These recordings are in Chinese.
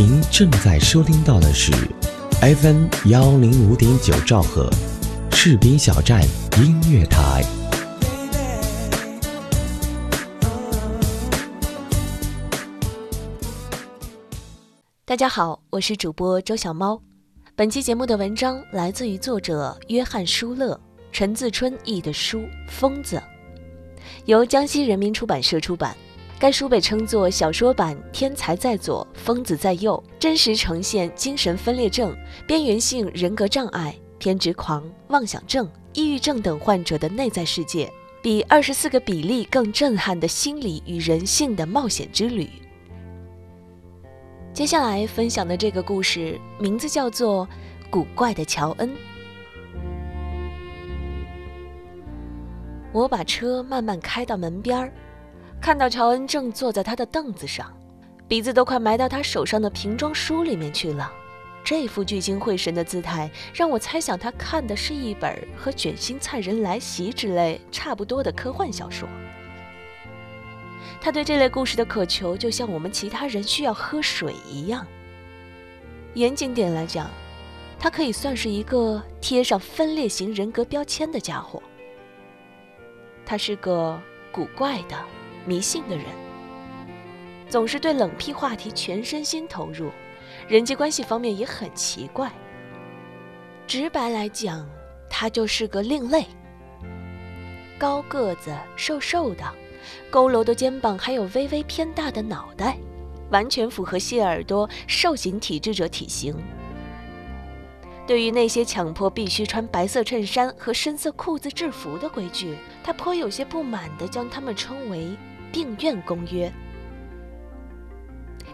您正在收听到的是 FM 幺零五点九兆赫，士兵小站音乐台。大家好，我是主播周小猫。本期节目的文章来自于作者约翰·舒勒，陈自春译的书《疯子》，由江西人民出版社出版。该书被称作小说版《天才在左，疯子在右》，真实呈现精神分裂症、边缘性人格障碍、偏执狂、妄想症、抑郁症等患者的内在世界，比二十四个比例更震撼的心理与人性的冒险之旅。接下来分享的这个故事名字叫做《古怪的乔恩》。我把车慢慢开到门边儿。看到乔恩正坐在他的凳子上，鼻子都快埋到他手上的瓶装书里面去了。这副聚精会神的姿态，让我猜想他看的是一本和《卷心菜人来袭》之类差不多的科幻小说。他对这类故事的渴求，就像我们其他人需要喝水一样。严谨点来讲，他可以算是一个贴上分裂型人格标签的家伙。他是个古怪的。迷信的人总是对冷僻话题全身心投入，人际关系方面也很奇怪。直白来讲，他就是个另类。高个子、瘦瘦的，佝偻的肩膀，还有微微偏大的脑袋，完全符合谢耳朵瘦型体质者体型。对于那些强迫必须穿白色衬衫和深色裤子制服的规矩，他颇有些不满地将他们称为。病院公约。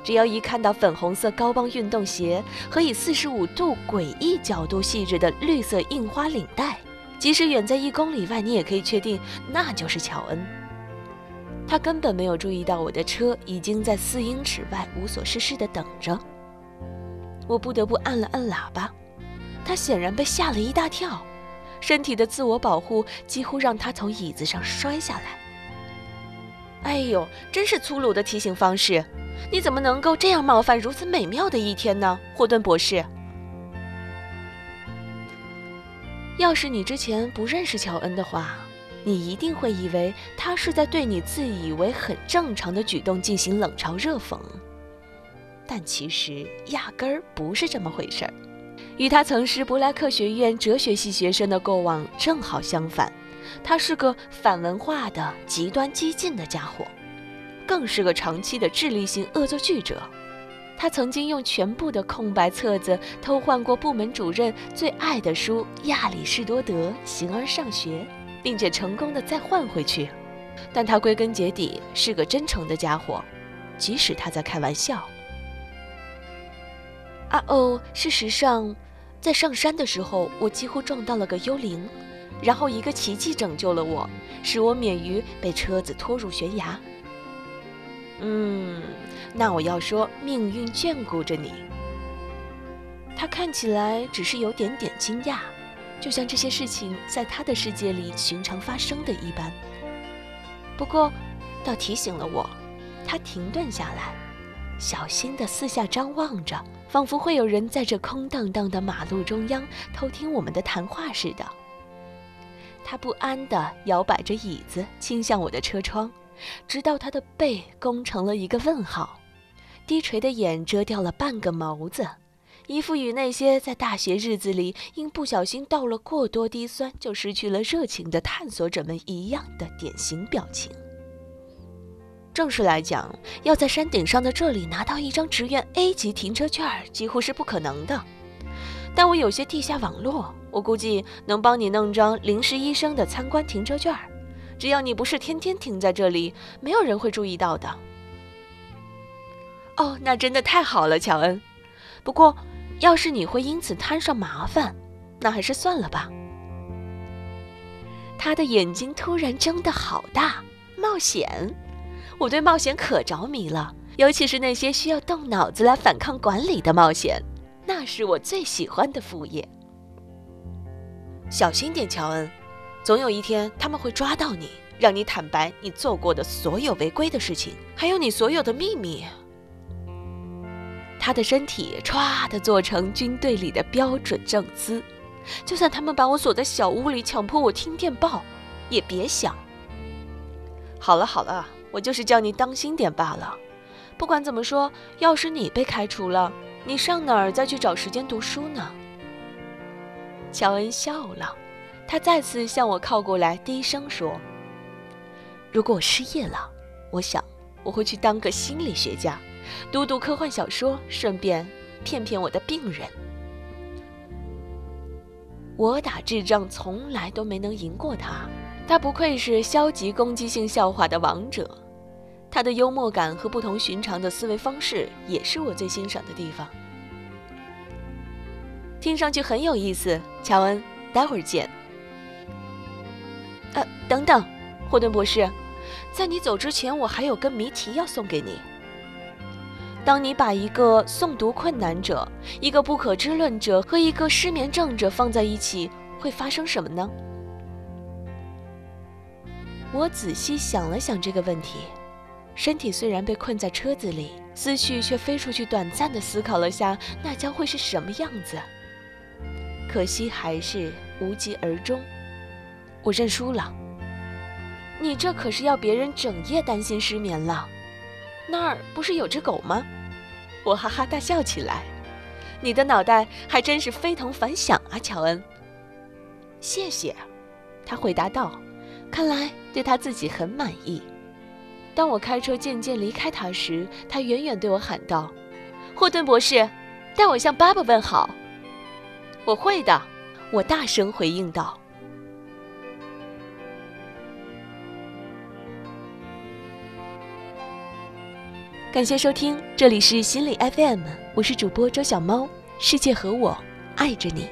只要一看到粉红色高帮运动鞋和以四十五度诡异角度细致的绿色印花领带，即使远在一公里外，你也可以确定那就是乔恩。他根本没有注意到我的车已经在四英尺外无所事事地等着。我不得不按了按喇叭。他显然被吓了一大跳，身体的自我保护几乎让他从椅子上摔下来。哎呦，真是粗鲁的提醒方式！你怎么能够这样冒犯如此美妙的一天呢，霍顿博士？要是你之前不认识乔恩的话，你一定会以为他是在对你自以为很正常的举动进行冷嘲热讽，但其实压根儿不是这么回事儿。与他曾是布莱克学院哲学系学生的过往正好相反。他是个反文化的极端激进的家伙，更是个长期的智力性恶作剧者。他曾经用全部的空白册子偷换过部门主任最爱的书《亚里士多德形而上学》，并且成功的再换回去。但他归根结底是个真诚的家伙，即使他在开玩笑。啊哦，事实上，在上山的时候，我几乎撞到了个幽灵。然后一个奇迹拯救了我，使我免于被车子拖入悬崖。嗯，那我要说命运眷顾着你。他看起来只是有点点惊讶，就像这些事情在他的世界里寻常发生的一般。不过，倒提醒了我，他停顿下来，小心地四下张望着，仿佛会有人在这空荡荡的马路中央偷听我们的谈话似的。他不安地摇摆着椅子，倾向我的车窗，直到他的背弓成了一个问号，低垂的眼遮掉了半个眸子，一副与那些在大学日子里因不小心倒了过多滴酸就失去了热情的探索者们一样的典型表情。正式来讲，要在山顶上的这里拿到一张职员 A 级停车券，几乎是不可能的。但我有些地下网络，我估计能帮你弄张临时医生的参观停车券只要你不是天天停在这里，没有人会注意到的。哦，那真的太好了，乔恩。不过，要是你会因此摊上麻烦，那还是算了吧。他的眼睛突然睁得好大，冒险！我对冒险可着迷了，尤其是那些需要动脑子来反抗管理的冒险。那是我最喜欢的副业。小心点，乔恩，总有一天他们会抓到你，让你坦白你做过的所有违规的事情，还有你所有的秘密。他的身体歘的做成军队里的标准正姿，就算他们把我锁在小屋里，强迫我听电报，也别想。好了好了，我就是叫你当心点罢了。不管怎么说，要是你被开除了，你上哪儿再去找时间读书呢？乔恩笑了，他再次向我靠过来，低声说：“如果我失业了，我想我会去当个心理学家。”读读科幻小说，顺便骗骗我的病人。我打智障从来都没能赢过他，他不愧是消极攻击性笑话的王者。他的幽默感和不同寻常的思维方式也是我最欣赏的地方。听上去很有意思，乔恩，待会儿见。呃，等等，霍顿博士，在你走之前，我还有个谜题要送给你。当你把一个诵读困难者、一个不可知论者和一个失眠症者放在一起，会发生什么呢？我仔细想了想这个问题，身体虽然被困在车子里，思绪却飞出去，短暂的思考了下那将会是什么样子。可惜还是无疾而终。我认输了。你这可是要别人整夜担心失眠了。那儿不是有只狗吗？我哈哈大笑起来。你的脑袋还真是非同凡响啊，乔恩。谢谢，他回答道。看来对他自己很满意。当我开车渐渐离开他时，他远远对我喊道：“霍顿博士，代我向爸爸问好。”我会的，我大声回应道。感谢收听，这里是心理 FM，我是主播周小猫，世界和我爱着你。